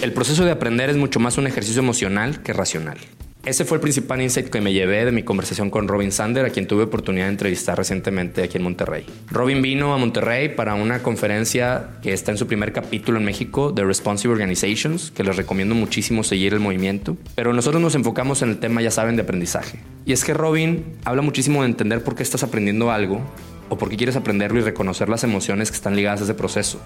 El proceso de aprender es mucho más un ejercicio emocional que racional. Ese fue el principal insight que me llevé de mi conversación con Robin Sander, a quien tuve oportunidad de entrevistar recientemente aquí en Monterrey. Robin vino a Monterrey para una conferencia que está en su primer capítulo en México de Responsive Organizations, que les recomiendo muchísimo seguir el movimiento. Pero nosotros nos enfocamos en el tema, ya saben, de aprendizaje. Y es que Robin habla muchísimo de entender por qué estás aprendiendo algo o por qué quieres aprenderlo y reconocer las emociones que están ligadas a ese proceso.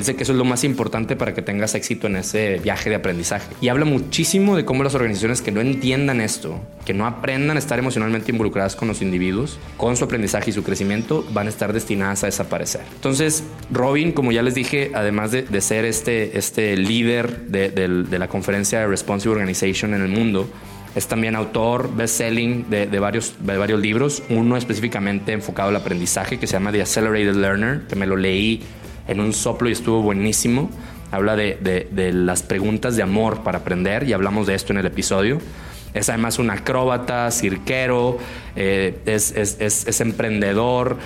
Dice que eso es lo más importante para que tengas éxito en ese viaje de aprendizaje. Y habla muchísimo de cómo las organizaciones que no entiendan esto, que no aprendan a estar emocionalmente involucradas con los individuos, con su aprendizaje y su crecimiento, van a estar destinadas a desaparecer. Entonces, Robin, como ya les dije, además de, ser este, este líder de, de la conferencia de Responsive Organization en el mundo, es también autor best-selling de, varios, de varios libros, uno específicamente enfocado al aprendizaje que se llama The Accelerated Learner, que me lo leí en un soplo y estuvo buenísimo. Habla de, las preguntas de amor para aprender y hablamos de esto en el episodio. Es además un acróbata, cirquero, eh, es, emprendedor,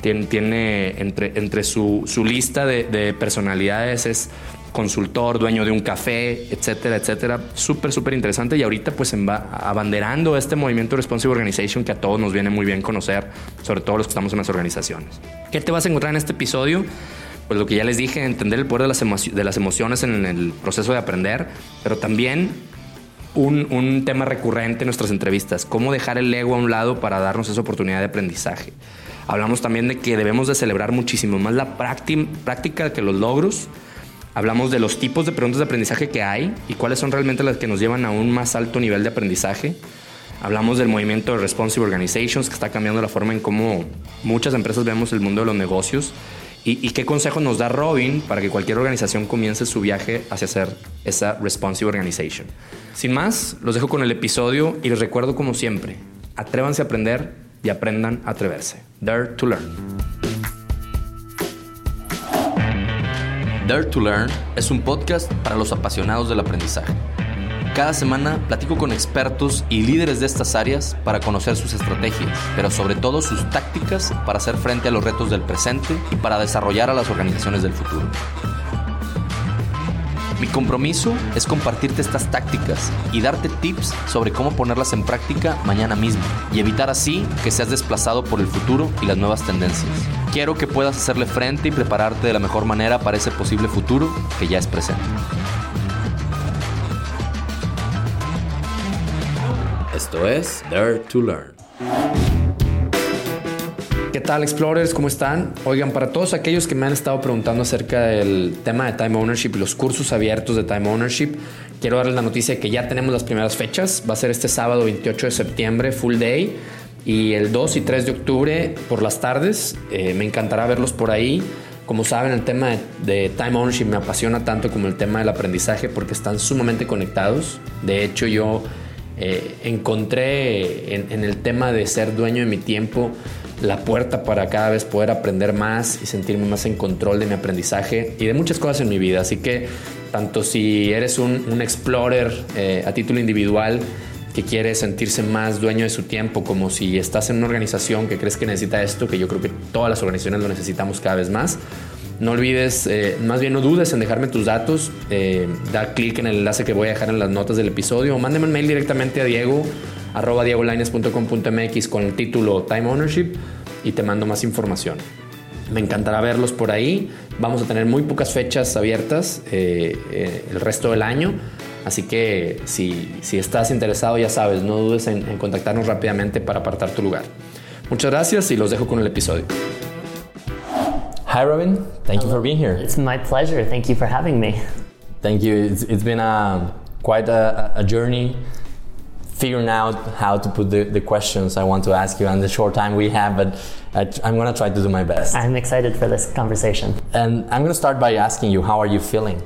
tiene, entre, entre su, su lista de, personalidades es consultor, dueño de un café, etcétera, etcétera. Súper, súper interesante y ahorita pues abanderando este movimiento Responsive Organization que a todos nos viene muy bien conocer, sobre todo los que estamos en las organizaciones. ¿Qué te vas a encontrar en este episodio? Pues lo que ya les dije, entender el poder de las, de las emociones en el proceso de aprender, pero también un, un, tema recurrente en nuestras entrevistas, cómo dejar el ego a un lado para darnos esa oportunidad de aprendizaje. Hablamos también de que debemos de celebrar muchísimo más la práctica que los logros Hablamos de los tipos de preguntas de aprendizaje que hay y cuáles son realmente las que nos llevan a un más alto nivel de aprendizaje. Hablamos del movimiento de Responsive Organizations que está cambiando la forma en cómo muchas empresas vemos el mundo de los negocios. ¿Y, qué consejo nos da Robin para que cualquier organización comience su viaje hacia ser esa Responsive Organization? Sin más, los dejo con el episodio y les recuerdo como siempre, atrévanse a aprender y aprendan a atreverse. Dare to Learn. Dare to Learn es un podcast para los apasionados del aprendizaje. Cada semana platico con expertos y líderes de estas áreas para conocer sus estrategias, pero sobre todo sus tácticas para hacer frente a los retos del presente y para desarrollar a las organizaciones del futuro. Mi compromiso es compartirte estas tácticas y darte tips sobre cómo ponerlas en práctica mañana mismo y evitar así que seas desplazado por el futuro y las nuevas tendencias. Quiero que puedas hacerle frente y prepararte de la mejor manera para ese posible futuro que ya es presente. Esto es Dare to Learn. ¿Qué tal, Explorers? ¿Cómo están? Oigan, para todos aquellos que me han estado preguntando acerca del tema de Time Ownership y los cursos abiertos de Time Ownership, quiero darles la noticia de que ya tenemos las primeras fechas. Va a ser este sábado 28 de septiembre, full day, y el 2 y 3 de octubre por las tardes. Eh, me encantará verlos por ahí. Como saben, el tema de, Time Ownership me apasiona tanto como el tema del aprendizaje porque están sumamente conectados. De hecho, yo eh, encontré en el tema de ser dueño de mi tiempo la puerta para cada vez poder aprender más y sentirme más en control de mi aprendizaje y de muchas cosas en mi vida. Así que tanto si eres un, explorer eh, a título individual que quiere sentirse más dueño de su tiempo, como si estás en una organización que crees que necesita esto, que yo creo que todas las organizaciones lo necesitamos cada vez más. No olvides, eh, más bien no dudes en dejarme tus datos, eh, da clic en el enlace que voy a dejar en las notas del episodio o mándame un mail directamente a Diego arroba diegolines.com.mx con el título Time Ownership y te mando más información. Me encantará verlos por ahí. Vamos a tener muy pocas fechas abiertas eh, el resto del año. Así que si, si, estás interesado, ya sabes, no dudes en contactarnos rápidamente para apartar tu lugar. Muchas gracias y los dejo con el episodio. Hi, Robin. Thank you for being here. It's my pleasure. Thank you for having me. Thank you. It's, it's been a, quite a, a journey figuring out how to put the, the questions I want to ask you in the short time we have, but I, am going to try to do my best. I'm excited for this conversation. And I'm going to start by asking you, how are you feeling?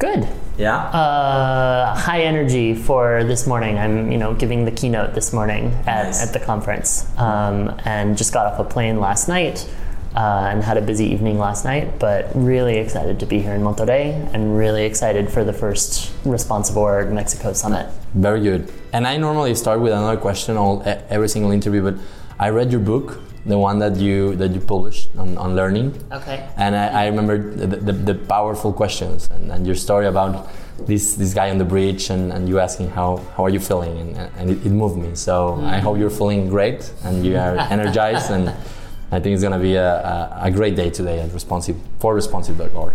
Good. Yeah. Uh, high energy for this morning. I'm, you know, giving the keynote this morning at, nice. at the conference, um, and just got off a plane last night uh, and had a busy evening last night, but really excited to be here in Monterrey and really excited for the first Responsive Org Mexico Summit. Very good. And I normally start with another question all every single interview, but I read your book, the one that you that you published on, on learning. Okay. And I, I remember the, the, the powerful questions and, and your story about this this guy on the bridge and, and you asking how, how are you feeling and, and it, it moved me. So I hope you're feeling great and you are energized and I think it's gonna be a, a, great day today at responsive for responsive.org.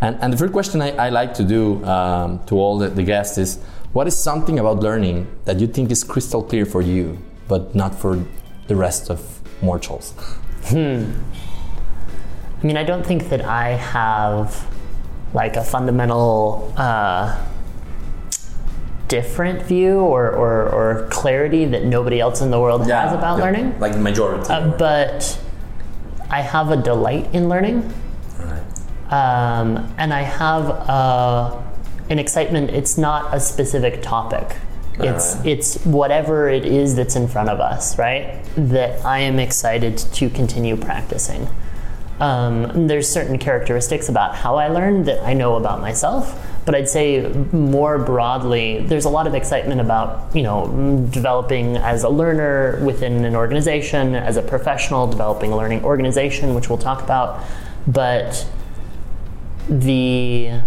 And, and the first question I, I like to do um, to all the, the guests is what is something about learning that you think is crystal clear for you, but not for the rest of mortals? I mean, I don't think that I have like a fundamental uh, different view or, or, or clarity that nobody else in the world has about learning. Like the majority. Uh, but I have a delight in learning. right. um, and I have uh, an excitement. It's not a specific topic. It's it's whatever it is that's in front of us, right? That I am excited to continue practicing. Um, there's certain characteristics about how I learn that I know about myself, but I'd say more broadly, there's a lot of excitement about you know developing as a learner within an organization, as a professional, developing a learning organization, which we'll talk about, but the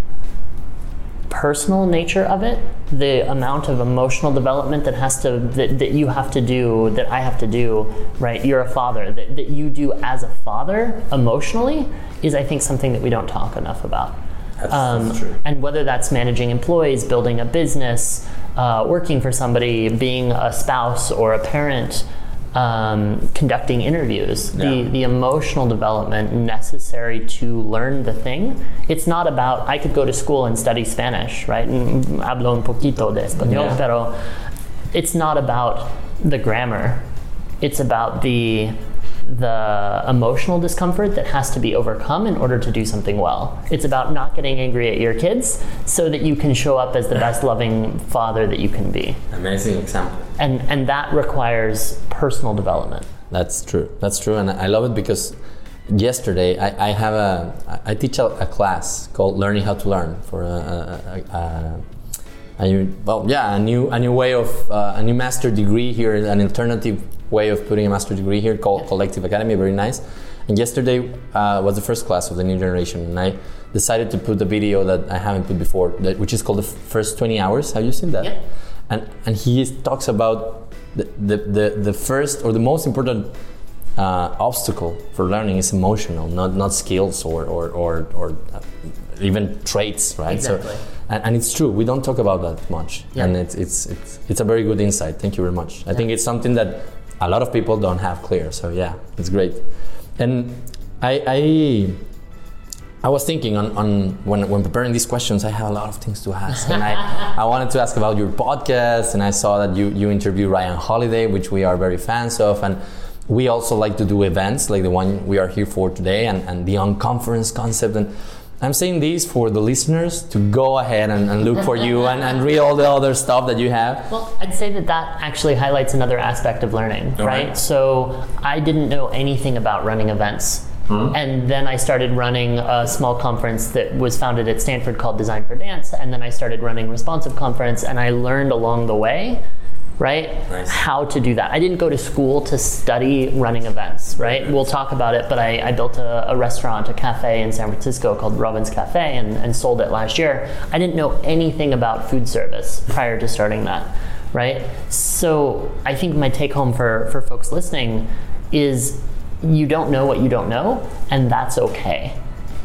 personal nature of it, the amount of emotional development that has to that, that you have to do, that I have to do, right? You're a father, that, that you do as a father emotionally is I think something that we don't talk enough about. That's, Um, that's true. and whether that's managing employees, building a business, uh, working for somebody, being a spouse or a parent, um, conducting interviews, the, Yeah. the emotional development necessary to learn the thing. It's not about, I could go to school and study Spanish, right? And hablo un poquito de español, Yeah. pero it's not about the grammar. It's about the the emotional discomfort that has to be overcome in order to do something well. It's about not getting angry at your kids so that you can show up as the best loving father that you can be. Amazing example. And and that requires personal development. That's true. That's true, and I love it because yesterday I, I have a I teach a, a class called Learning How to Learn for a, a, a, a, new well yeah a new a new way of uh, a new master degree here an alternative way of putting a master degree here called Collective Academy very nice. And yesterday uh, was the first class of the new generation, and I decided to put a video that I haven't put before, that, which is called the first 20 hours. Have you seen that? Yeah. And and he talks about the, the, the, the first or the most important uh, obstacle for learning is emotional, not not skills or or, or, or uh, even traits, right? Exactly. So, and, and it's true. We don't talk about that much, Yeah. and it's, it's it's it's a very good insight. Thank you very much. I think it's something that a lot of people don't have clear. So yeah, it's great. And I. I I was thinking on, on when, when preparing these questions, I have a lot of things to ask. And I, I wanted to ask about your podcast, and I saw that you, you interview Ryan Holiday, which we are very fans of. And we also like to do events like the one we are here for today and, and the unconference concept. And I'm saying this for the listeners to go ahead and, and look for you and, and read all the other stuff that you have. Well, I'd say that that actually highlights another aspect of learning, right? right. So I didn't know anything about running events. Hmm? And then I started running a small conference that was founded at Stanford called Design for Dance. And then I started running Responsive Conference, and I learned along the way, right, Nice. how to do that. I didn't go to school to study running events, right? We'll talk about it, but I, I built a, a restaurant, a cafe in San Francisco called Robin's Cafe and, and sold it last year. I didn't know anything about food service prior to starting that, right? So I think my take home for, for folks listening is you don't know what you don't know, and that's okay.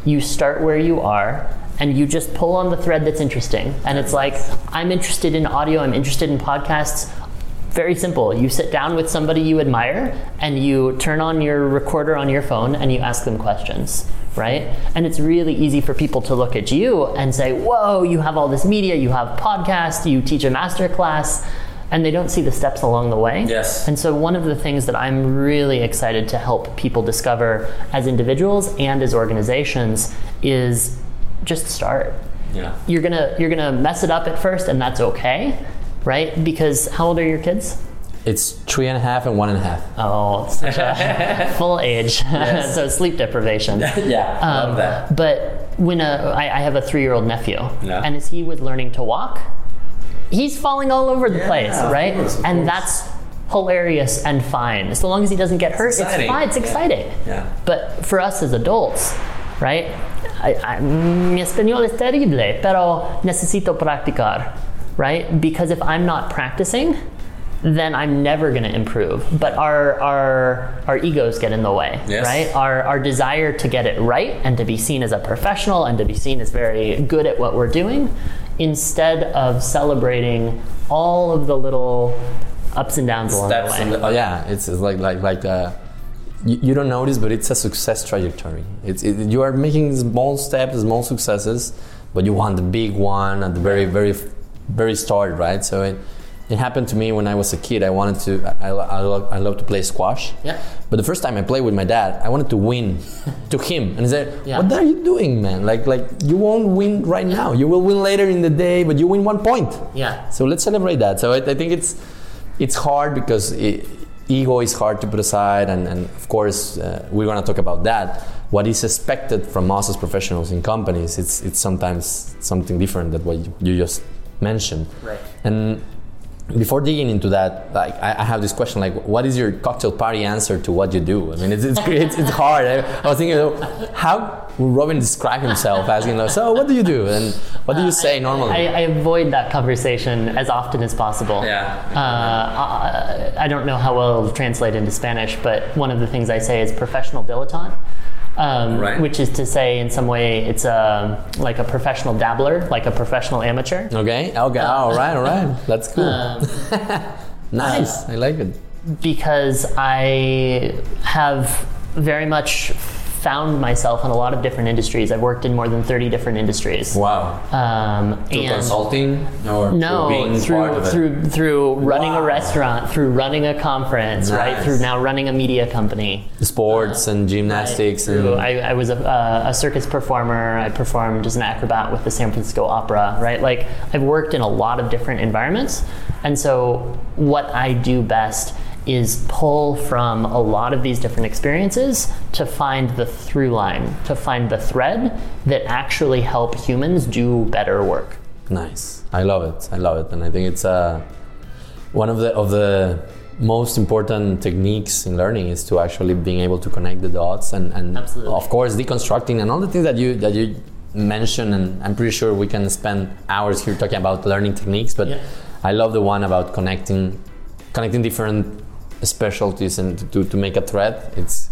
You start where you are and you just pull on the thread that's interesting. And it's like, I'm interested in audio, I'm interested in podcasts. Very simple. You sit down with somebody you admire and you turn on your recorder on your phone and you ask them questions, right? And it's really easy for people to look at you and say, Whoa, you have all this media, you have podcasts, you teach a master class, and they don't see the steps along the way. Yes. And so, one of the things that I'm really excited to help people discover as individuals and as organizations is just start Yeah. you're gonna you're gonna mess it up at first and that's okay right because how old are your kids It's three and a half and one and a half. oh such a full age so sleep deprivation yeah, Um, but when a, I, I have a three-year-old nephew Yeah. and as he was learning to walk he's falling all over the Yeah, place of right course, of and course. that's hilarious and fine. So long as he doesn't get hurt, it's, exciting. fine. It's Yeah. exciting. Yeah. But for us as adults, right? I, I, mi español es terrible, pero necesito practicar, right? Because if I'm not practicing, then I'm never going to improve. But our our our egos get in the way, Yes. right? Our our desire to get it right and to be seen as a professional and to be seen as very good at what we're doing, instead of celebrating all of the little ups and downs along Steps the way. the- oh yeah, it's, it's like like like uh, you, you don't notice, but it's a success trajectory. It's it, you are making small steps, small successes, but you want the big one at the very very very start, right? So it it happened to me when I was a kid. I wanted to I, I, love, I love to play squash. Yeah. But the first time I played with my dad, I wanted to win to him, and he said, Yeah. "What are you doing, man? Like like you won't win right now. You will win later in the day, but you win one point." Yeah. So let's celebrate that. So I, I think it's it's hard because i ego is hard to put aside, and, and of course uh, we're gonna talk about that. What is expected from us as professionals in companies? It's it's sometimes something different than what you, you just mentioned. Right. And before digging into that, like I, I have this question: like, what is your cocktail party answer to what you do? I mean, it's it's it's, it's hard. I, I was thinking, how would Robin describe himself? Asking, like, so what do you do, and what do you say normally? I, I avoid that conversation as often as possible. Yeah. Uh, I, I don't know how well it'll translate into Spanish, but one of the things I say is professional dilettante. Um, Right. Which is to say, in some way, it's a, like a professional dabbler, like a professional amateur. Okay. Okay. all right. All right. That's cool. Um, nice. I like it. because I have very much found myself in a lot of different industries. I've worked in more than 30 different industries. Wow. Um, Through and consulting or no, through through through running a restaurant, through running a conference, right? Through now running a media company. sports and gymnastics and Through- I, I was a, uh, a circus performer. I performed as an acrobat with the San Francisco Opera, right? Like I've worked in a lot of different environments, and so what I do best is pull from a lot of these different experiences to find the through line, to find the thread that actually help humans do better work. nice. I love it. I love it, and I think it's uh, one of the of the most important techniques in learning is to actually being able to connect the dots and, and Absolutely. of course deconstructing and all the things that you that you mentioned and I'm pretty sure we can spend hours here talking about learning techniques but Yeah. I love the one about connecting connecting different specialties and to, to make a threat. it's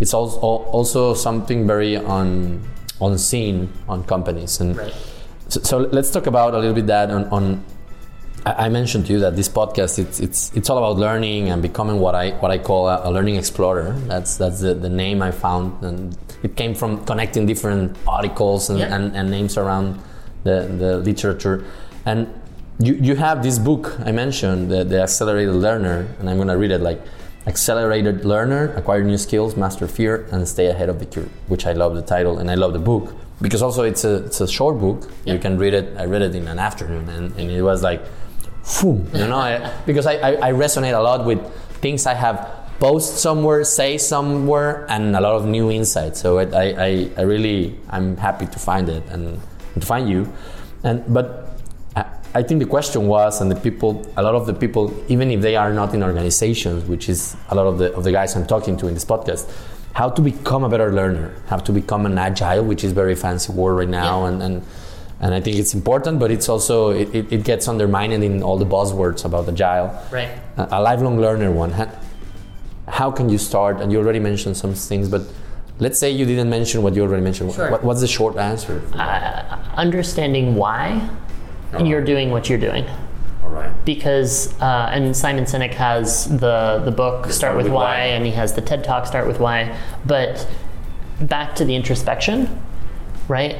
it's also also something very on on scene on companies and so, so let's talk about a little bit that on, on I I mentioned to you that this podcast it's it's it's all about learning and becoming what I what I call a, a learning explorer. That's that's the, the name I found and it came from connecting different articles and, Yeah. and, and names around the, the literature. And you, you have this book I mentioned, the, the Accelerated Learner, and I'm gonna read it like Accelerated Learner, Acquire New Skills, Master Fear, and Stay Ahead of the Curve, which I love the title and I love the book. Because also it's a it's a short book. You can read it. I read it in an afternoon and, and it was like phew, you know, I, because I, I, I resonate a lot with things I have post somewhere, say somewhere, and a lot of new insights. So it, I, I, I really, I'm happy to find it and to find you. And but I, think the question was, and the people, a lot of the people, even if they are not in organizations, which is a lot of the of the guys I'm talking to in this podcast, how to become a better learner, how to become an agile, which is very fancy word right now, Yeah. and, and and I think it's important, but it's also it, it, it gets undermined in all the buzzwords about agile. Right. A, a lifelong learner one. How, how can you start? And you already mentioned some things, but let's say you didn't mention what you already mentioned. Sure. What, what's the short answer? Uh, understanding why you're uh-huh. doing what you're doing. All right. because uh, and Simon Sinek has the the book Start, with, with why, Why. and he has the TED Talk Start with Why. But back to the introspection, right?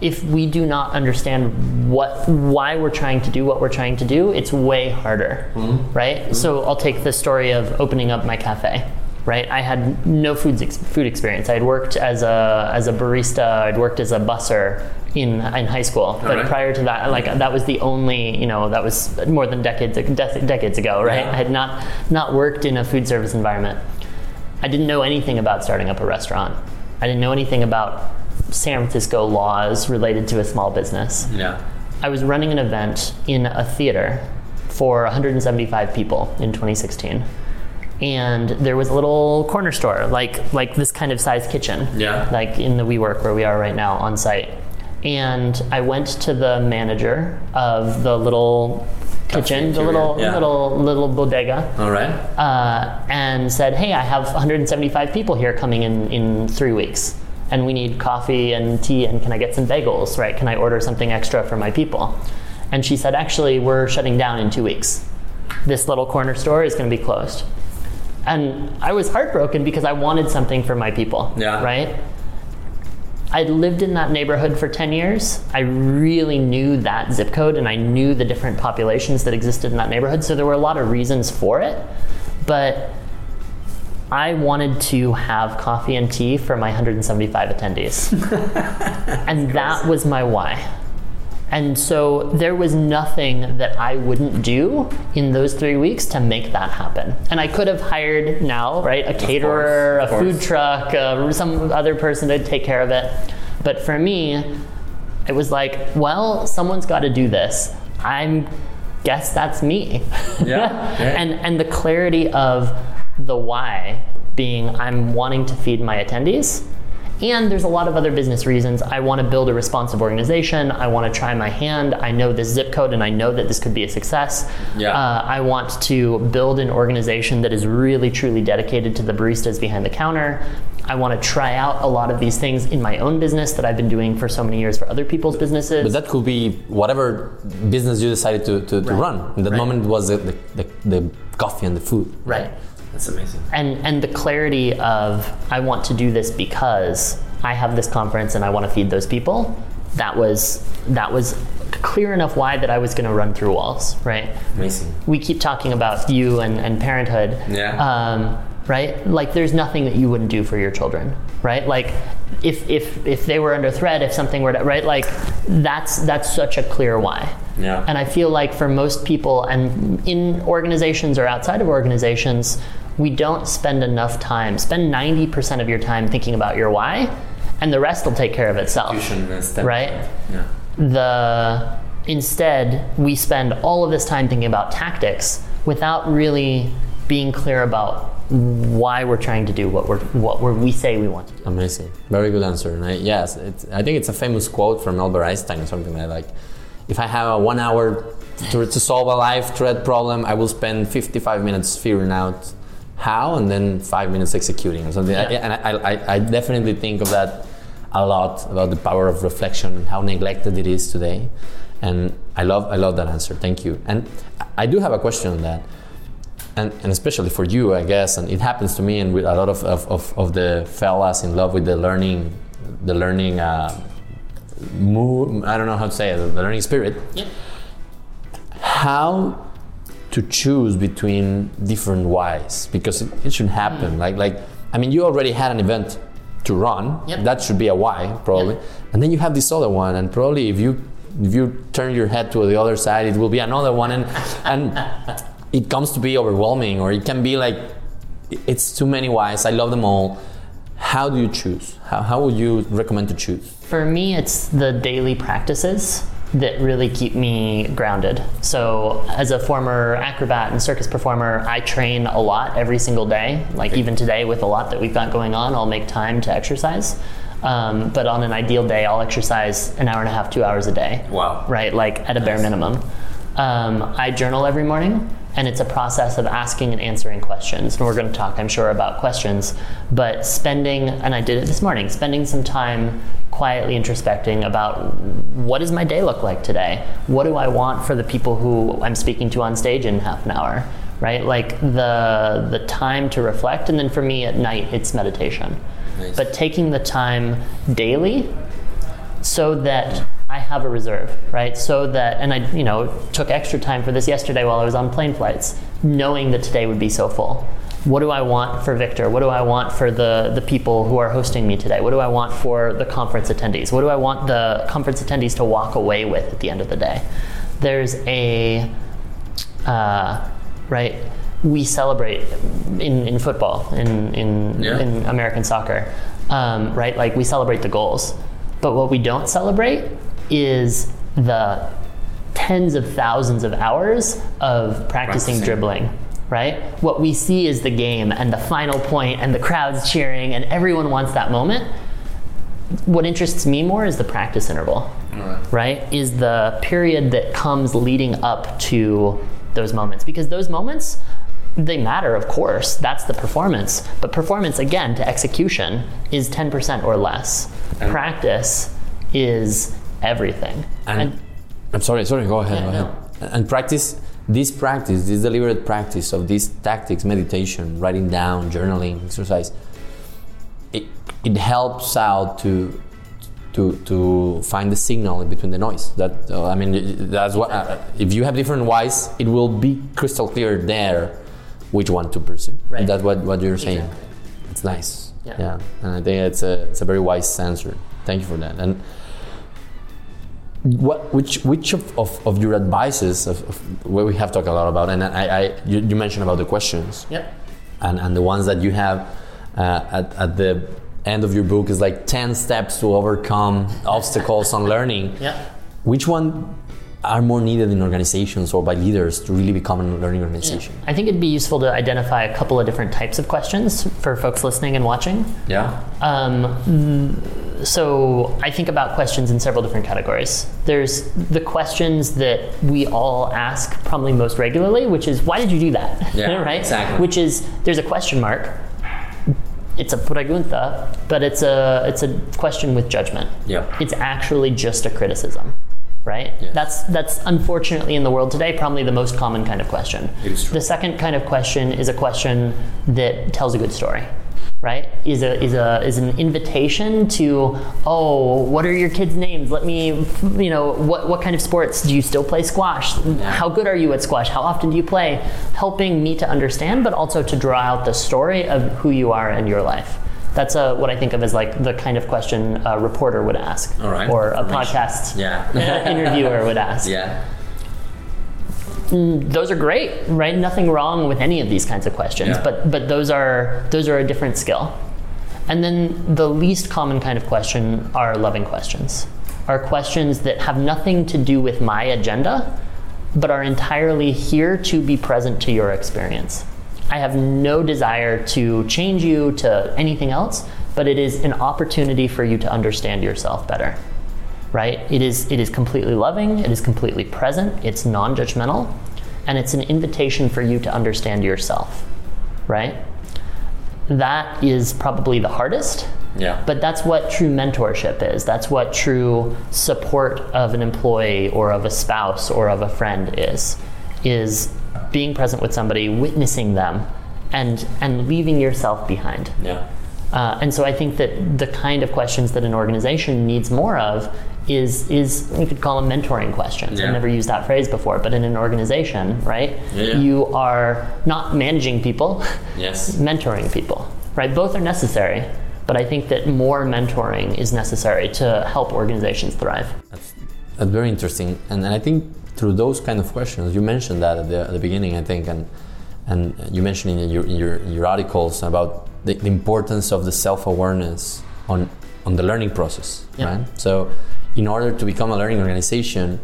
If we do not understand what why we're trying to do what we're trying to do, it's way harder, mm-hmm. right? Mm-hmm. So I'll take the story of opening up my cafe. Right, I had no food ex- food experience. I had worked as a as a barista. I'd worked as a busser in in high school, but right. prior to that, like that was the only you know that was more than decades de- decades ago, right? Yeah. I had not not worked in a food service environment. I didn't know anything about starting up a restaurant. I didn't know anything about San Francisco laws related to a small business. Yeah. I was running an event in a theater for 175 people in 2016. And there was a little corner store, like like this kind of size kitchen, Yeah. like in the WeWork where we are right now on site. And I went to the manager of the little kitchen, the little yeah. little little bodega, All right. uh, and said, "Hey, I have 175 people here coming in in three weeks, and we need coffee and tea, and can I get some bagels? Right? Can I order something extra for my people?" And she said, "Actually, we're shutting down in two weeks. This little corner store is going to be closed." And I was heartbroken because I wanted something for my people. Yeah. Right. I'd lived in that neighborhood for 10 years. I really knew that zip code and I knew the different populations that existed in that neighborhood. So there were a lot of reasons for it. But I wanted to have coffee and tea for my 175 attendees. and that was my why. And so there was nothing that I wouldn't do in those three weeks to make that happen. And I could have hired now, right, a caterer, of a food truck, uh, some other person to take care of it. But for me, it was like, well, someone's got to do this. I'm guess that's me. Yeah, yeah. and and the clarity of the why being I'm wanting to feed my attendees. And there's a lot of other business reasons. I want to build a responsive organization. I want to try my hand. I know this zip code and I know that this could be a success. Yeah. Uh, I want to build an organization that is really, truly dedicated to the baristas behind the counter. I want to try out a lot of these things in my own business that I've been doing for so many years for other people's businesses. But that could be whatever business you decided to, to, to Right. run. In that Right. moment was the, the, the, the coffee and the food. right. That's amazing. and and the clarity of I want to do this because I have this conference and I want to feed those people. That was that was clear enough why that I was going to run through walls, right? Amazing. We keep talking about you and, and parenthood. Yeah. Um, right? Like there's nothing that you wouldn't do for your children, right? Like if if if they were under threat, if something were to, right? Like that's that's such a clear why. Yeah. And I feel like for most people, and in organizations or outside of organizations, we don't spend enough time. Spend 90% of your time thinking about your why, and the rest will take care of itself. Right? Yeah. The instead, we spend all of this time thinking about tactics without really being clear about why we're trying to do what we're what we're, we say we want to do. Amazing. Very good answer. And I, yes, it's, I think it's a famous quote from Albert Einstein or something like like, if I have a one hour to, to solve a life threat problem, I will spend 55 minutes figuring out how and then five minutes executing or something. I- and I, I, I definitely think of that a lot about the power of reflection and how neglected it is today. And I love, I love that answer. Thank you. And I do have a question on that and, and especially for you, I guess, and it happens to me and with a lot of, of, of, of the fellas in love with the learning, the learning uh, mood, I don't know how to say it, the learning spirit. Yeah. How to choose between different whys because it, it should happen. Mm. Like, like, I mean, you already had an event to run. Yep. That should be a why, probably. Yep. And then you have this other one, and probably if you if you turn your head to the other side, it will be another one, and and it comes to be overwhelming, or it can be like it's too many whys. I love them all. How do you choose? How, how would you recommend to choose? For me, it's the daily practices that really keep me grounded. So, as a former acrobat and circus performer, I train a lot every single day. Like, even today, with a lot that we've got going on, I'll make time to exercise. Um, but on an ideal day, I'll exercise an hour and a half, two hours a day. Wow. Right? Like, at a bare minimum. Um, I journal every morning, and it's a process of asking and answering questions. And we're going to talk, I'm sure, about questions. But spending, and I did it this morning, spending some time quietly introspecting about what does my day look like today? What do I want for the people who I'm speaking to on stage in half an hour? Right? Like the the time to reflect, and then for me at night, it's meditation. Nice. But taking the time daily so that I have a reserve, right? So that, and I, you know, took extra time for this yesterday while I was on plane flights, knowing that today would be so full. What do I want for Victor? What do I want for the, the people who are hosting me today? What do I want for the conference attendees? What do I want the conference attendees to walk away with at the end of the day? There's a, uh, right? We celebrate in, in football, in, in, Yeah. in American soccer, um, right? Like we celebrate the goals. But what we don't celebrate is the tens of thousands of hours of practicing, Practicing. dribbling. Right? What we see is the game and the final point and the crowds cheering and everyone wants that moment. What interests me more is the practice interval right, is the period that comes leading up to those moments. Because those moments, they matter, of course. That's the performance. But performance, again, to execution is 10% or less. And- Practice is everything. And, I'm sorry, sorry, go ahead. Yeah, go ahead. And practice, this practice, this deliberate practice of these tactics, meditation, writing down, journaling, exercise, it, it helps out to to to find the signal in between the noise. That uh, I mean, that's what. Uh, if you have different whys, it will be crystal clear there which one to pursue. Right. That's what what you're saying. Exactly. It's nice. Yeah. and I think it's a it's a very wise answer. Thank you for that. And what which which of, of, of your advices of, of what we have talked a lot about and I, I you, you mentioned about the questions Yep. and, and the ones that you have uh, at, at the end of your book is like 10 steps to overcome obstacles on learning Yep. which one are more needed in organizations or by leaders to really become a learning organization I think it'd be useful to identify a couple of different types of questions for folks listening and watching. yeah Um, so I think about questions in several different categories. There's the questions that we all ask probably most regularly, which is why did you do that? Yeah, right? exactly. Which is there's a question mark. It's a pregunta, but it's a it's a question with judgment. Yeah. It's actually just a criticism. Right? Yes. That's that's unfortunately in the world today probably the most common kind of question. It is true. The second kind of question is a question that tells a good story, right? Is a is a is an invitation to oh, what are your kids' names? Let me, you know, what what kind of sports do you still play squash? How good are you at squash? How often do you play? Helping me to understand, but also to draw out the story of who you are in your life. That's a, what I think of as like the kind of question a reporter would ask, All right. or a podcast Yeah. interviewer would ask yeah those are great, right? Nothing wrong with any of these kinds of questions, Yeah. but but those are those are a different skill. And then the least common kind of question are loving questions. Are questions that have nothing to do with my agenda, but are entirely here to be present to your experience. I have no desire to change you to anything else, but it is an opportunity for you to understand yourself better right? It is it is completely loving, it is completely present, it's non-judgmental, and it's an invitation for you to understand yourself, right? That is probably the hardest, yeah but that's what true mentorship is. That's what true support of an employee or of a spouse or of a friend is. Is being present with somebody, witnessing them, and and leaving yourself behind. yeah Uh, and so I think that the kind of questions that an organization needs more of is is you could call them mentoring questions. Yeah. I've never used that phrase before, but in an organization, right? Yeah. You are not managing people, yes mentoring people, right? Both are necessary, but I think that more mentoring is necessary to help organizations thrive. That's, that's very interesting, and, and I think through those kind of questions, you mentioned that at the, at the beginning, I think, and and you mentioned in your in your, in your articles about the, the importance of the self awareness on on the learning process, Yeah. right? So, in order to become a learning organization,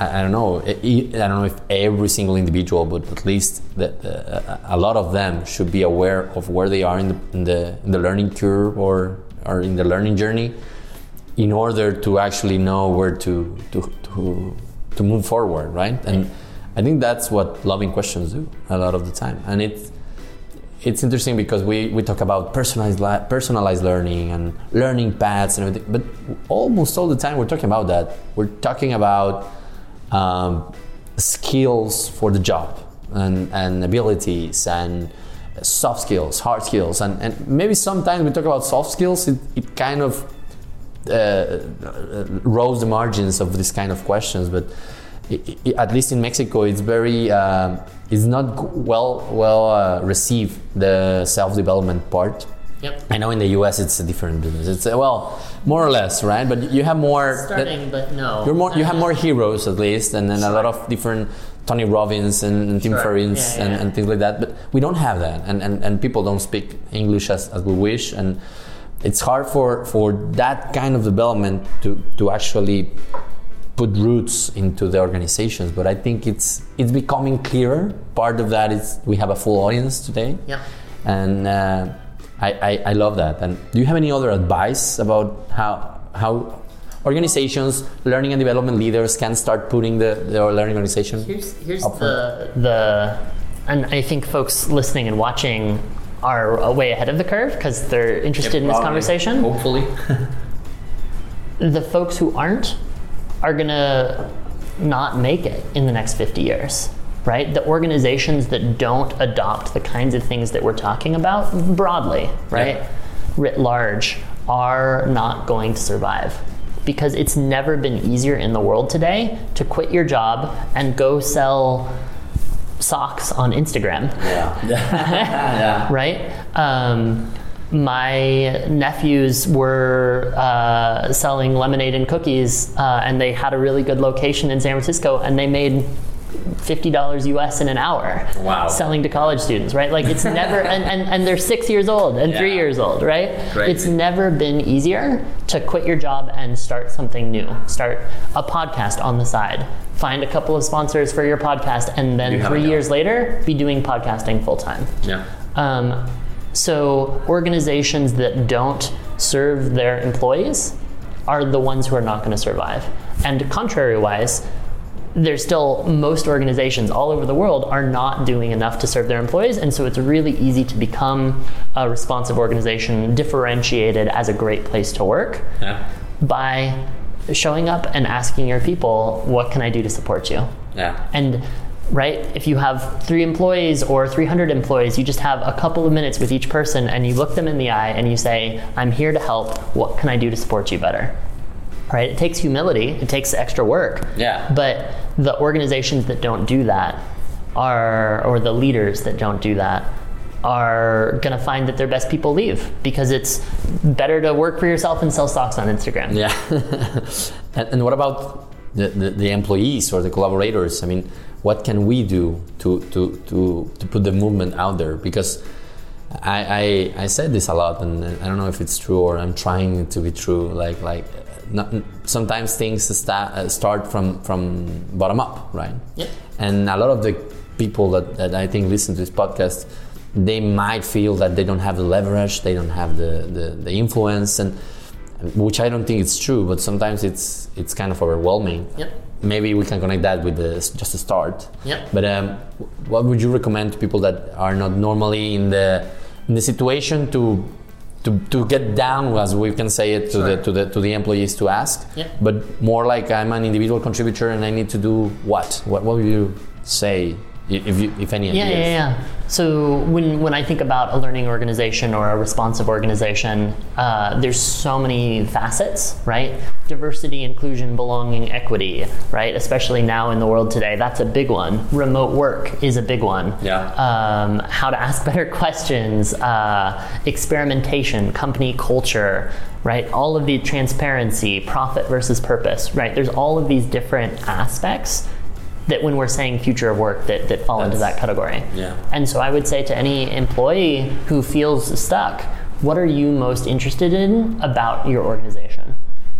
I, I don't know. I, I don't know if every single individual, but at least that uh, a lot of them should be aware of where they are in the in the, in the learning curve or or in the learning journey, in order to actually know where to to to, to move forward, right? And I think that's what loving questions do a lot of the time, and it's it's interesting because we, we talk about personalized li- personalized learning and learning paths and everything, but almost all the time we're talking about that. We're talking about um, skills for the job and, and abilities and soft skills, hard skills, and, and maybe sometimes we talk about soft skills. It, it kind of uh, rose the margins of this kind of questions, but at least in Mexico, it's very uh, it's not well well uh, received the self development part. Yep. I know in the U.S. it's a different business. It's uh, well more or less right, but you have more. Starting, but no. You're more. You have more heroes at least, and then a lot of different Tony Robbins and, and Tim Sure. Ferriss Yeah, and, yeah. and things like that. But we don't have that, and, and, and people don't speak English as, as we wish, and it's hard for, for that kind of development to, to actually put roots into the organizations. But I think it's it's becoming clearer. Part of that is we have a full audience today. Yeah. And uh, I, I, I love that. And do you have any other advice about how how organizations, learning and development leaders can start putting the, their learning organization? Here's here's the the, and I think folks listening and watching are way ahead of the curve because they're interested in this conversation. Hopefully. The folks who aren't are gonna not make it in the next 50 years. Right? The organizations that don't adopt the kinds of things that we're talking about broadly, right? Yeah. Writ large, are not going to survive. Because it's never been easier in the world today to quit your job and go sell socks on Instagram yeah. yeah. right? Um, my nephews were uh, selling lemonade and cookies, uh, and they had a really good location in San Francisco, and they made fifty dollars US in an hour. Wow. Selling to college students, right? Like it's never, and, and, and they're six years old and three years old, right? Crazy. It's never been easier to quit your job and start something new. Start a podcast on the side. Find a couple of sponsors for your podcast, and then three years later, be doing podcasting full time. Yeah. Um, so organizations that don't serve their employees are the ones who are not going to survive. And contrary-wise, there's still most organizations all over the world are not doing enough to serve their employees, and so it's really easy to become a responsive organization, differentiated as a great place to work Yeah. by showing up and asking your people, "What can I do to support you?" Yeah. And right, if you have three employees or 300 employees, you just have a couple of minutes with each person and you look them in the eye and you say, I'm here to help. What can I do to support you better? Right? It takes humility, it takes extra work. Yeah. But the organizations that don't do that are, or the leaders that don't do that, are going to find that their best people leave because it's better to work for yourself and sell stocks on Instagram. Yeah. and, and what about the, the, the employees or the collaborators? I mean, what can we do to, to, to, to put the movement out there? Because I, I, I said this a lot, and I don't know if it's true or I'm trying to be true. Like like, not, sometimes things sta- uh, start from from bottom up, right? Yep. And a lot of the people that, that I think listen to this podcast, they might feel that they don't have the leverage, they don't have the, the, the influence, and which I don't think it's true. But sometimes it's it's kind of overwhelming. Yep. Maybe we can connect that with the, just a start. Yep. But um, what would you recommend to people that are not normally in the in the situation to to, to get down, as we can say it, to Sure. the to the to the employees to ask? Yep. But more like I'm an individual contributor and I need to do what? What, what would you say if you if any Yeah, ideas? yeah, yeah. So when, when I think about a learning organization or a responsive organization, uh, there's so many facets, right? Diversity, inclusion, belonging, equity, right? Especially now in the world today, that's a big one. Remote work is a big one. Yeah. Um, how to ask better questions, uh, experimentation, company culture, right? All of the transparency, profit versus purpose, right? There's all of these different aspects that when we're saying future of work that, that fall into that category. Yeah. And so I would say to any employee who feels stuck, what are you most interested in about your organization?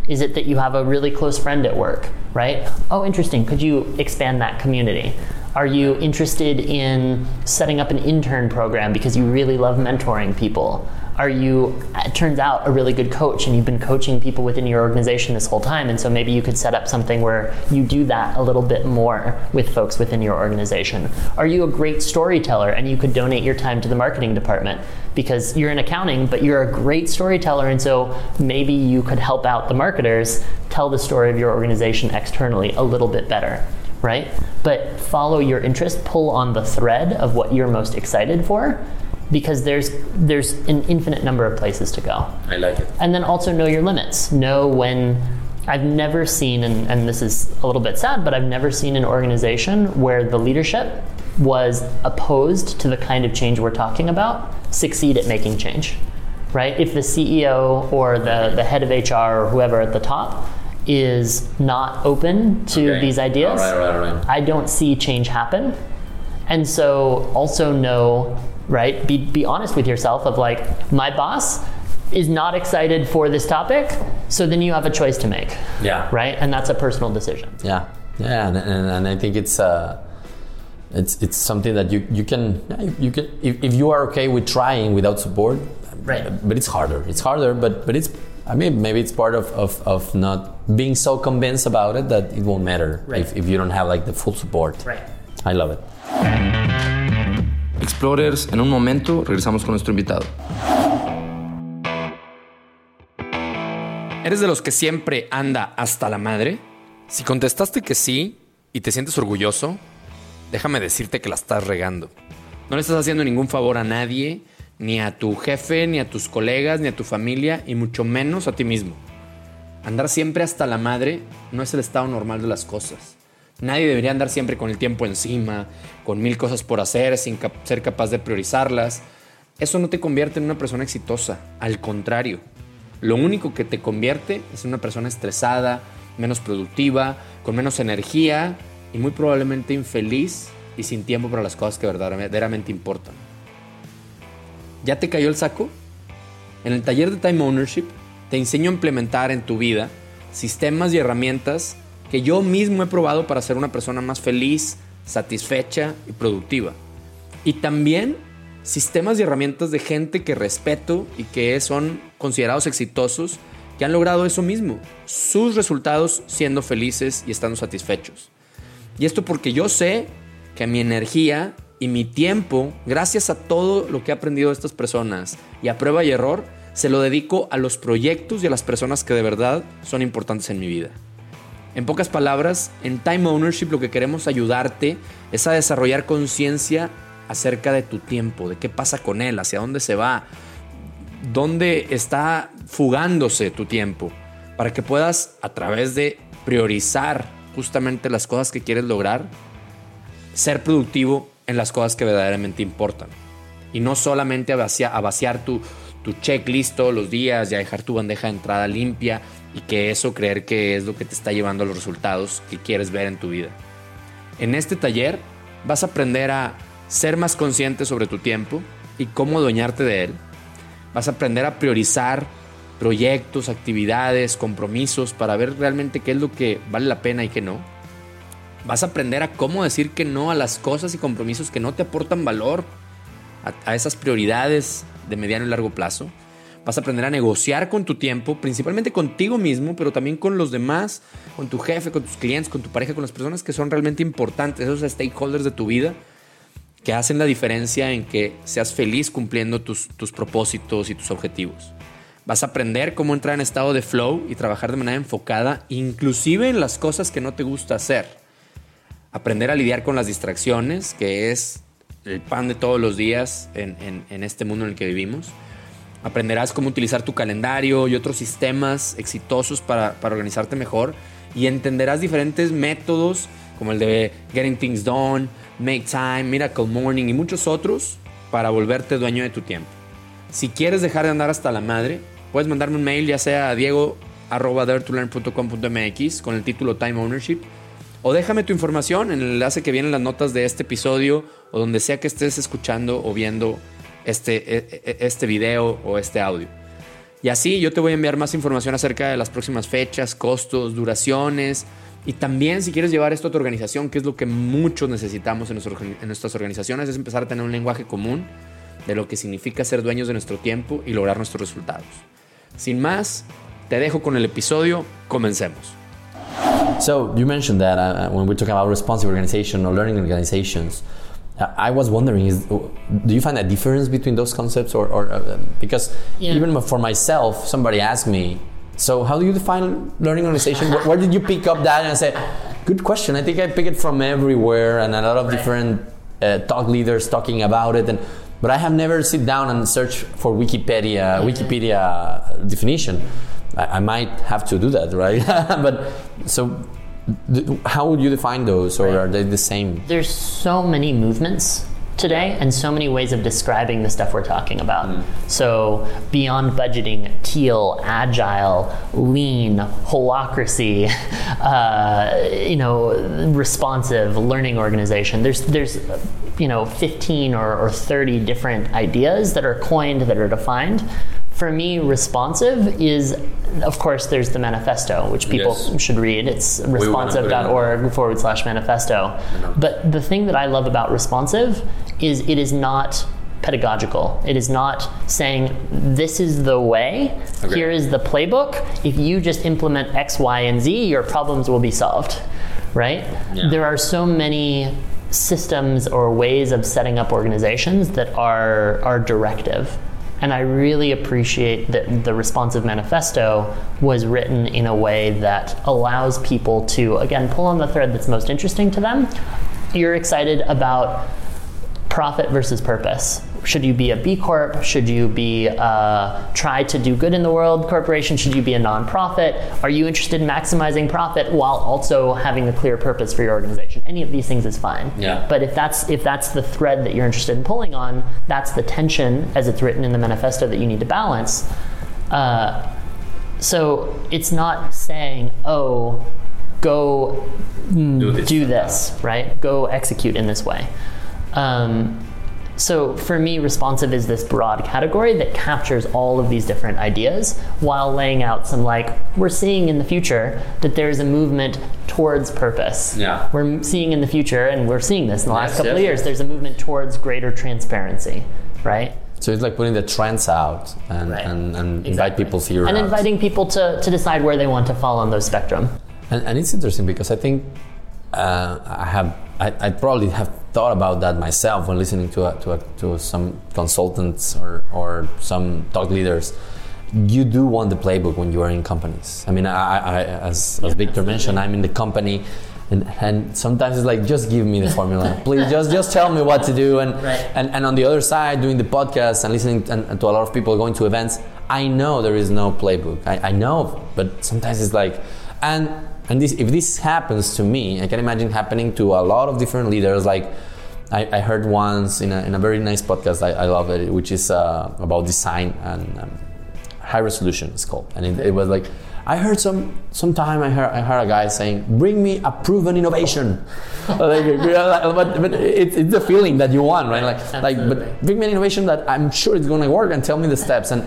Is it that you have a really close friend at work, right? Oh, interesting. Could you expand that community? Are you interested in setting up an intern program because you really love mentoring people? Are you, it turns out, a really good coach and you've been coaching people within your organization this whole time, and so maybe you could set up something where you do that a little bit more with folks within your organization? Are you a great storyteller and you could donate your time to the marketing department because you're in accounting, but you're a great storyteller, and so maybe you could help out the marketers tell the story of your organization externally a little bit better? Right? But follow your interest, pull on the thread of what you're most excited for, because there's there's an infinite number of places to go. I like it. And then also know your limits. Know when I've never seen, and, and this is a little bit sad, but I've never seen an organization where the leadership was opposed to the kind of change we're talking about succeed at making change. Right? If the CEO or the, the head of HR or whoever at the top is not open to Okay. these ideas, right, right, right. I don't see change happen. And so also know, right, be, be honest with yourself of like, my boss is not excited for this topic, so then you have a choice to make. Yeah. Right? And that's a personal decision. Yeah, yeah, and, and, and I think it's uh, it's it's something that you you can you, can if, if you are okay with trying without support, Right. But it's harder. It's harder, but but it's I mean maybe it's part of, of, of not being so convinced about it that it won't matter Right. if, if you don't have like the full support. Right. I love it. Explorers, en un momento regresamos con nuestro invitado. ¿Eres de los que siempre anda hasta la madre? Si contestaste que sí y te sientes orgulloso, déjame decirte que la estás regando. No le estás haciendo ningún favor a nadie, ni a tu jefe, ni a tus colegas, ni a tu familia, y mucho menos a ti mismo. Andar siempre hasta la madre no es el estado normal de las cosas. Nadie debería andar siempre con el tiempo encima, con mil cosas por hacer, sin ser capaz de priorizarlas. Eso no te convierte en una persona exitosa, al contrario. Lo único que te convierte es en una persona estresada, menos productiva, con menos energía y muy probablemente infeliz y sin tiempo para las cosas que verdaderamente importan. ¿Ya te cayó el saco? En el taller de Time Ownership te enseño a implementar en tu vida sistemas y herramientas que yo mismo he probado para ser una persona más feliz, satisfecha y productiva. Y también sistemas y herramientas de gente que respeto y que son considerados exitosos, que han logrado eso mismo, sus resultados siendo felices y estando satisfechos. Y esto porque yo sé que mi energía y mi tiempo, gracias a todo lo que he aprendido de estas personas y a prueba y error, se lo dedico a los proyectos y a las personas que de verdad son importantes en mi vida. En pocas palabras, en Time Ownership lo que queremos ayudarte es a desarrollar conciencia acerca de tu tiempo, de qué pasa con él, hacia dónde se va, dónde está fugándose tu tiempo, para que puedas a través de priorizar justamente las cosas que quieres lograr, ser productivo en las cosas que verdaderamente importan. Y no solamente a vaciar, vaciar tu, tu checklist todos los días y a dejar tu bandeja de entrada limpia y que eso creer que es lo que te está llevando a los resultados que quieres ver en tu vida. En este taller vas a aprender a ser más consciente sobre tu tiempo y cómo adueñarte de él. Vas a aprender a priorizar proyectos, actividades, compromisos para ver realmente qué es lo que vale la pena y qué no. Vas a aprender a cómo decir que no a las cosas y compromisos que no te aportan valor, a esas prioridades de mediano y largo plazo. Vas a aprender a negociar con tu tiempo, principalmente contigo mismo, pero también con los demás, con tu jefe, con tus clientes, con tu pareja, con las personas que son realmente importantes, esos stakeholders de tu vida que hacen la diferencia en que seas feliz cumpliendo tus, tus propósitos y tus objetivos. Vas a aprender cómo entrar en estado de flow y trabajar de manera enfocada, inclusive en las cosas que no te gusta hacer. Aprender a lidiar con las distracciones, que es el pan de todos los días en, en- este mundo en el que vivimos. Aprenderás cómo utilizar tu calendario y otros sistemas exitosos para, para organizarte mejor y entenderás diferentes métodos como el de Getting Things Done, Make Time, Miracle Morning y muchos otros para volverte dueño de tu tiempo. Si quieres dejar de andar hasta la madre, puedes mandarme un mail ya sea a diego.daretolearn.com.mx con el título Time Ownership o déjame tu información en el enlace que viene en las notas de este episodio o donde sea que estés escuchando o viendo este, e- e- este video o este audio. Y así yo te voy a enviar más información acerca de las próximas fechas, costos, duraciones y también si quieres llevar esto a tu organización, que es lo que muchos necesitamos en, nuestras organizaciones, es empezar a tener un lenguaje común de lo que significa ser dueños de nuestro tiempo y lograr nuestros resultados. Sin más, te dejo con el episodio, comencemos. So you mentioned that uh, when we're talking about responsive organization or learning organizations, uh, I was wondering: is do you find a difference between those concepts, or, or uh, because Yeah. even for myself, somebody asked me, "So how do you define learning organization? where, where did you pick up that?" And I said, "Good question. I think I pick it from everywhere, and a lot of Right. different uh, talk leaders talking about it, and." But I have never sit down and search for Wikipedia Wikipedia definition. I, I might have to do that, right? but so, how would you define those, or are they the same? There's so many movements today and so many ways of describing the stuff we're talking about. So, beyond budgeting, teal, agile, lean, holacracy uh, you know, responsive, learning organization. There's, there's, you know, 15 or, or 30 different ideas that are coined, that are defined. For me, responsive is, of course, there's the manifesto, which people Yes. should read. It's put it on. responsive.org forward slash manifesto. Uh-huh. But the thing that I love about responsive is it is not pedagogical. It is not saying, this is the way, Okay. here is the playbook. If you just implement X, Y, and Z, your problems will be solved, right? Yeah. There are so many systems or ways of setting up organizations that are, are directive. And I really appreciate that the responsive manifesto was written in a way that allows people to, again, pull on the thread that's most interesting to them. You're excited about profit versus purpose. Should you be a B Corp? Should you be uh, try to do good in the world corporation? Should you be a nonprofit? Are you interested in maximizing profit while also having a clear purpose for your organization? Any of these things is fine. Yeah. But if that's if that's the thread that you're interested in pulling on, that's the tension as it's written in the manifesto that you need to balance. Uh, so it's not saying, oh, go mm, Do this. do this, right? Go execute in this way. Um, so for me, responsive is this broad category that captures all of these different ideas while laying out some like we're seeing in the future that there's a movement towards purpose. Yeah. We're seeing in the future, and we're seeing this in the last Yes, couple yes, of years. There's a movement towards greater transparency, right? So it's like putting the trends out and, Right. and, and invite people to your and route. inviting people to, to decide where they want to fall on those spectrum. And, and it's interesting because I think uh, I have I, I probably have thought about that myself when listening to a, to, a, to some consultants or, or some talk leaders. You do want the playbook when you are in companies. I mean, I, I, as, as Victor mentioned, I'm in the company, and, and sometimes it's like, just give me the formula, please. Just just tell me what to do. And Right. and, and on the other side, doing the podcast and listening and, and to a lot of people going to events, I know there is no playbook. I, I know, but sometimes it's like, and and this if this happens to me, I can imagine happening to a lot of different leaders. Like I, I heard once in a, in a very nice podcast, I, I love it, which is uh, about design and um, high resolution. It's called, and it, it was like. I heard some sometime I heard I heard a guy saying, "Bring me a proven innovation." like, but but it's, it's the feeling that you want, right? Like like, but bring me an innovation that I'm sure it's going to work and tell me the steps. And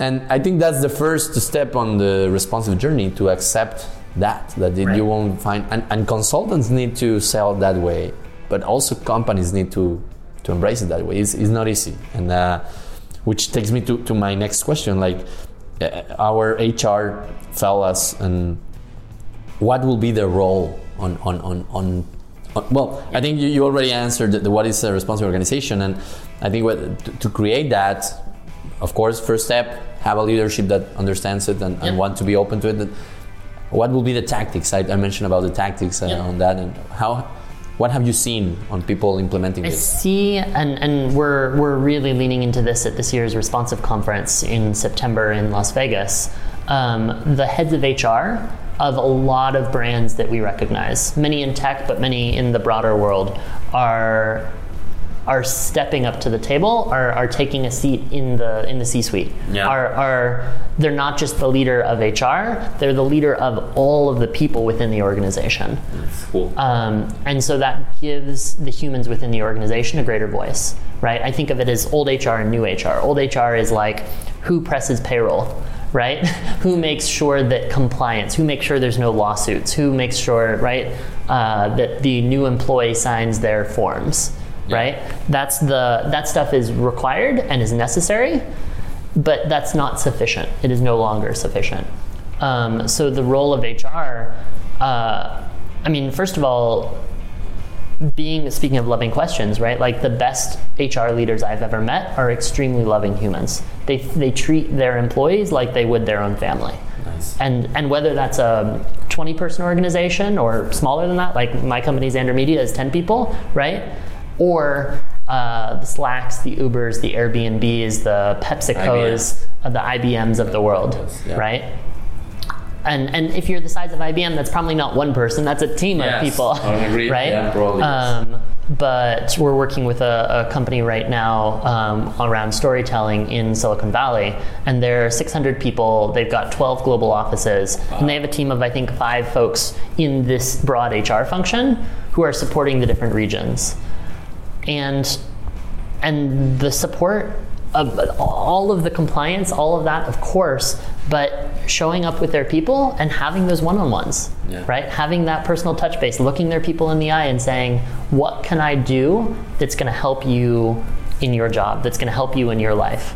and I think that's the first step on the responsive journey to accept that that Right. you won't find. And, and consultants need to sell that way, but also companies need to to embrace it that way. It's, it's not easy, and uh, which takes me to, to my next question. Like uh, our HR fellas and what will be their role on on on, on, on well i think you, you already answered the, the what is a responsible organization and i think what, to, to create that of course first step have a leadership that understands it and, and want to be open to it what will be the tactics i, I mentioned about the tactics uh, Yep. on that and how what have you seen on people implementing I this see, and, and we're, we're really leaning into this at this year's Responsive Conference in September in Las Vegas. Um, the heads of HR of a lot of brands that we recognize, many in tech, but many in the broader world, are are stepping up to the table, are, are taking a seat in the in the C-suite. Yeah. Are, are they're not just the leader of HR, they're the leader of all of the people within the organization. cool Um, and so that gives the humans within the organization a greater voice, right? I think of it as old HR and new HR. Old HR is like who presses payroll, right? who makes sure that compliance, who makes sure there's no lawsuits, who makes sure, right, uh, that the new employee signs their forms, right? That's the that stuff is required and is necessary, but that's not sufficient. It is no longer sufficient. Um, so the role of HR, uh, I mean, first of all, being speaking of loving questions, right? Like the best HR leaders I've ever met are extremely loving humans. They they treat their employees like they would their own family. Nice. And and whether that's a 20 person organization or smaller than that, like my company Zander Media is 10 people, right? Or uh, the Slacks, the Ubers, the Airbnbs, the PepsiCos, uh, the IBMs of the world, yeah. right? And and if you're the size of IBM, that's probably not one person. That's a team Yes, of people, agree. right? Yeah, probably, yes. Um, but we're working with a, a company right now um, around storytelling in Silicon Valley, and there are 600 people. They've got 12 global offices, and they have a team of I think five folks in this broad HR function who are supporting the different regions, and and the support of all of the compliance, all of that, of course, but showing up with their people and having those one-on-ones, Yeah. right? Having that personal touch base, looking their people in the eye and saying, "What can I do that's going to help you in your job? That's going to help you in your life?"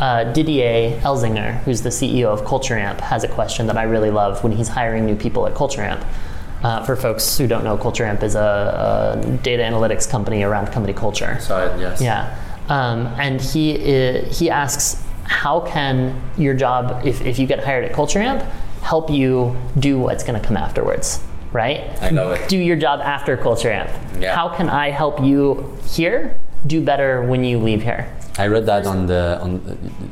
Uh, Didier Elzinger, who's the CEO of Culture Amp, has a question that I really love when he's hiring new people at Culture Amp. Uh, for folks who don't know, Culture Amp is a, a data analytics company around company culture. Sorry, yes. Yeah, um, and he he asks, how can your job, if, if you get hired at Culture Amp, help you do what's going to come afterwards, right? I love it. Do your job after Culture Amp. Yeah. How can I help you here do better when you leave here? I read that on the on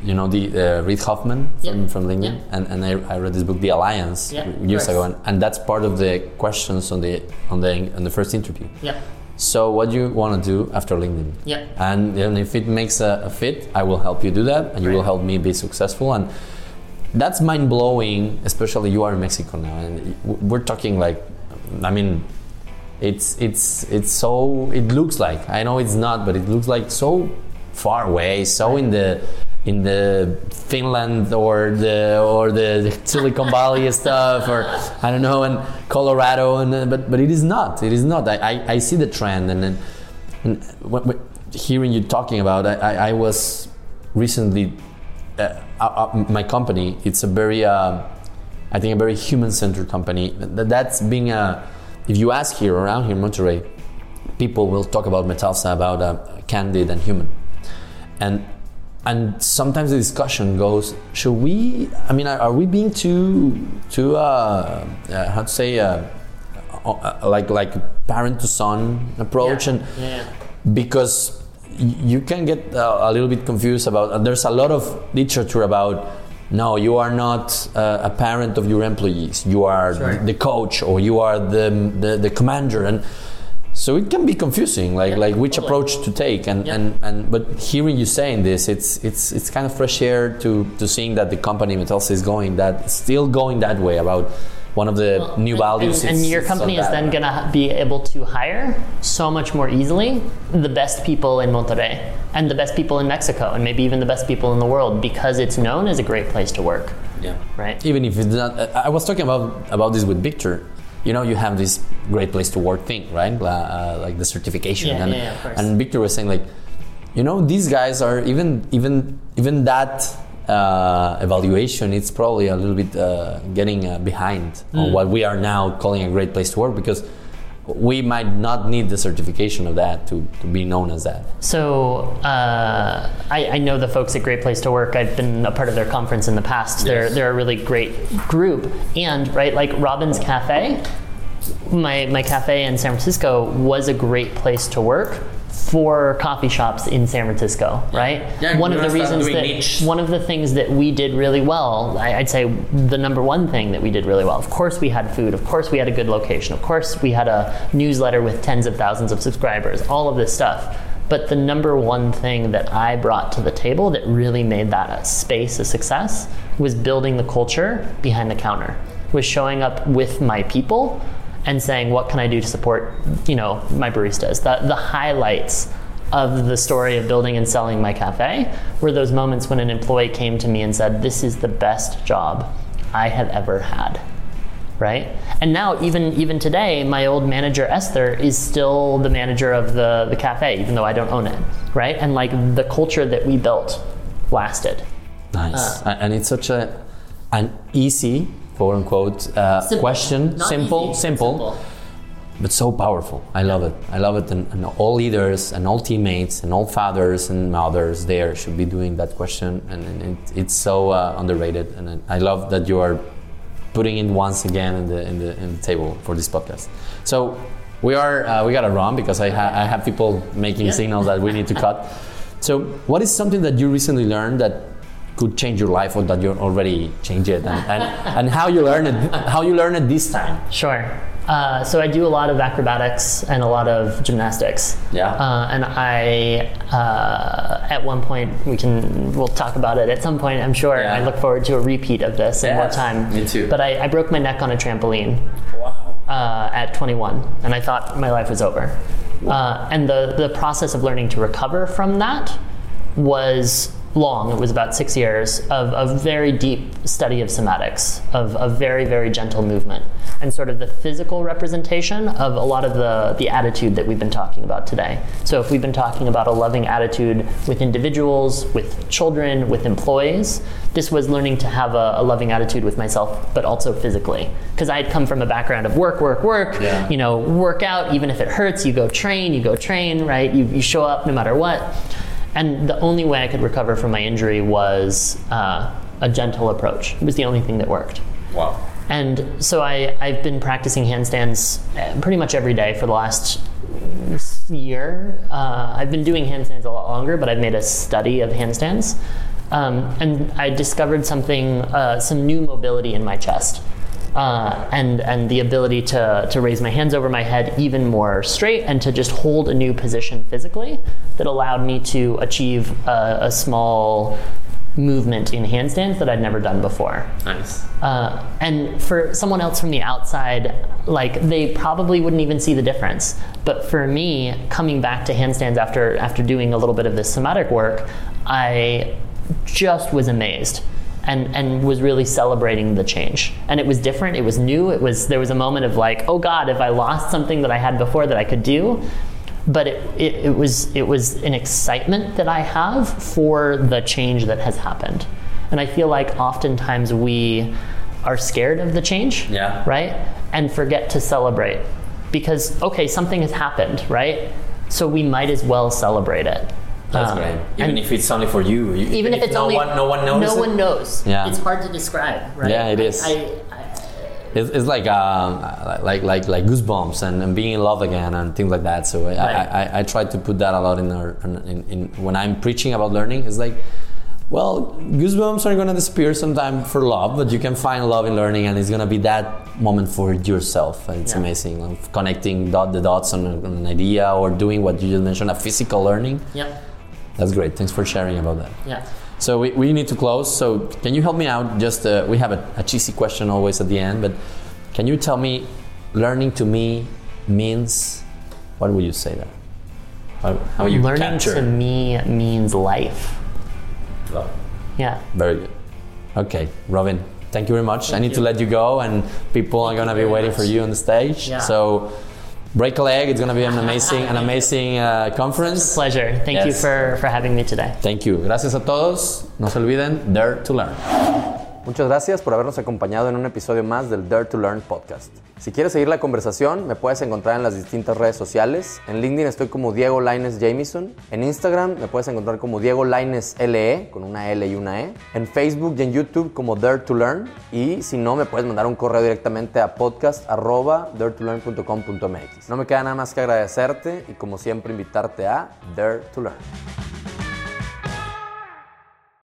you know the uh, Reid Hoffman from, Yeah. from LinkedIn, Yeah. and, and I, I read this book, The Alliance, Yeah, years ago, and, and that's part of the questions on the on the on the first interview. Yep. So what do you want to do after LinkedIn? Yeah. And, and if it makes a, a fit, I will help you do that, and you will help me be successful. And that's mind blowing, especially you are in Mexico now, and we're talking like, I mean, it's it's it's so it looks like I know it's not, but it looks like so far away, so in the in the Finland or the or the Silicon Valley stuff or I don't know and Colorado and uh, but but it is not it is not. I, I, I see the trend and then and hearing you talking about I, I, was recently uh, uh, uh, my company it's a very uh, I think a very human-centered company. Th- that's being a if you ask here around here in Monterrey people will talk about Metalsa about uh, candid and human and and sometimes the discussion goes should we I mean are, we being too too uh, uh, how to say uh, uh, like like parent to son approach and Yeah. because you can get uh, a little bit confused about uh, there's a lot of literature about no you are not uh, a parent of your employees you are Sure. the coach or you are the, the, the commander and so it can be confusing like Yeah, like which totally. approach to take and, Yeah. and and but hearing you saying this it's it's it's kind of fresh air to to seeing that the company Metalsa is going that still going that way about one of the new values And, and it's- your company is then going to be able to hire so much more easily the best people in Monterrey and the best people in Mexico and maybe even the best people in the world because it's known as a great place to work, yeah right? even if it's not i was talking about about this with victor you know you have this great place to work thing right uh, like the certification Yeah, and, yeah, yeah, of course. and victor was saying like you know these guys are even even even that uh, evaluation it's probably a little bit uh, getting uh, behind on Mm. what we are now calling a great place to work because we might not need the certification of that to, to be known as that So uh, I, I know the folks at Great Place to Work. I've been a part of their conference in the past. They're they're a really great group, and right like Robin's Cafe, my my cafe in San Francisco was a great place to work for coffee shops in San Francisco, right? Yeah, one of the reasons that niche. one of the things that we did really well, I, I'd say the number one thing that we did really well. Of course, we had food. Of course, we had a good location. Of course, we had a newsletter with tens of thousands of subscribers. All of this stuff. But the number one thing that I brought to the table that really made that a space a success was building the culture behind the counter. Was showing up with my people and saying, "What can I do to support, you know, my baristas?" The the highlights of the story of building and selling my cafe were those moments when an employee came to me and said, "This is the best job I have ever had." Right? And now even even today, my old manager Esther is still the manager of the, the cafe, even though I don't own it. Right? And like the culture that we built lasted. Nice, uh. A- and it's such a an easy quote unquote uh, Simple. question, simple, easy, simple, but so powerful. I love it. I love it, and, and all leaders and all teammates and all fathers and mothers there should be doing that question, and, and it, it's so uh, underrated. And I love that you are putting it once again in the in the in the table for this podcast. So. We are. Uh, we gotta run because I, ha- I have people making Yeah. signals that we need to cut. So, what is something that you recently learned that could change your life, or that you already changed it, and, and, and how you learn it? How you learn it this time? Sure. Uh, so I do a lot of acrobatics and a lot of gymnastics. Yeah. Uh, and I, uh, at one point, we can we'll talk about it at some point. I'm sure. Yeah. I look forward to a repeat of this in more time. me too. But I, I broke my neck on a trampoline Wow. uh, at 21, and I thought my life was over. Uh, and the the process of learning to recover from that was long, it was about six years, of a very deep study of somatics, of a very, very gentle movement, and sort of the physical representation of a lot of the, the attitude that we've been talking about today. So, if we've been talking about a loving attitude with individuals, with children, with employees, this was learning to have a, a loving attitude with myself, but also physically. Because I had come from a background of work, work, work, Yeah. you know, work out, even if it hurts, you go train, you go train, right? You, you show up no matter what. And the only way I could recover from my injury was uh, a gentle approach. It was the only thing that worked. Wow. And so I, I've been practicing handstands uh, pretty much every day for the last year. Uh, I've been doing handstands a lot longer, but I've made a study of handstands. Um, and I discovered something, uh, some new mobility in my chest. Uh, and and the ability to to raise my hands over my head even more straight and to just hold a new position physically that allowed me to achieve a, a small movement in handstands that I'd never done before. Nice. Uh, and for someone else from the outside, like they probably wouldn't even see the difference. But for me, coming back to handstands after after doing a little bit of this somatic work, I just was amazed and and was really celebrating the change. And it was different. It was new. It was there was a moment of like, oh God, if I lost something that I had before that I could do. But it, it, it was it was an excitement that I have for the change that has happened. And I feel like oftentimes we are scared of the change, Yeah. right? And forget to celebrate. Because, okay, something has happened, right? So we might as well celebrate it. That's Um, great. Even if it's only for you. you- even if it's no only one, no one knows. No it. one knows. Yeah. It's hard to describe, right? Yeah, it is. I, I, It's, it's like um, like like like goosebumps and, and being in love again and things like that. So I, Right. I, I, I try to put that a lot in our in, in when I'm preaching about learning. It's like, well, goosebumps are gonna disappear sometime for love, but you can find love in learning, and it's gonna be that moment for yourself. And it's Yeah. amazing, of connecting dot the dots on, on an idea or doing what you just mentioned, a physical learning. yeah, That's great. Thanks for sharing about that. yeah. So we, we need to close. So can you help me out? Just uh, we have a, a cheesy question always at the end, but can you tell me, learning to me means, what would you say that? How, how you Learning capture? to me means life. Love. Yeah. Very good. Okay, Robin. Thank you very much. I need to let you go, and people are gonna be waiting much. for you on the stage. Yeah. So break a leg. It's gonna be an amazing, an amazing uh, conference. Pleasure. Thank you for, for having me today. Thank you. Gracias a todos. No se olviden, Dare to Learn. Muchas gracias por habernos acompañado en un episodio más del Dare to Learn podcast. Si quieres seguir la conversación, me puedes encontrar en las distintas redes sociales. En LinkedIn estoy como Diego Laines Jamison. En Instagram me puedes encontrar como Diego Laines LE, con una L y una E. En Facebook y en YouTube como Dare to Learn. Y si no, me puedes mandar un correo directamente a podcast.daretolearn.com.mx. No me queda nada más que agradecerte y como siempre invitarte a Dare to Learn.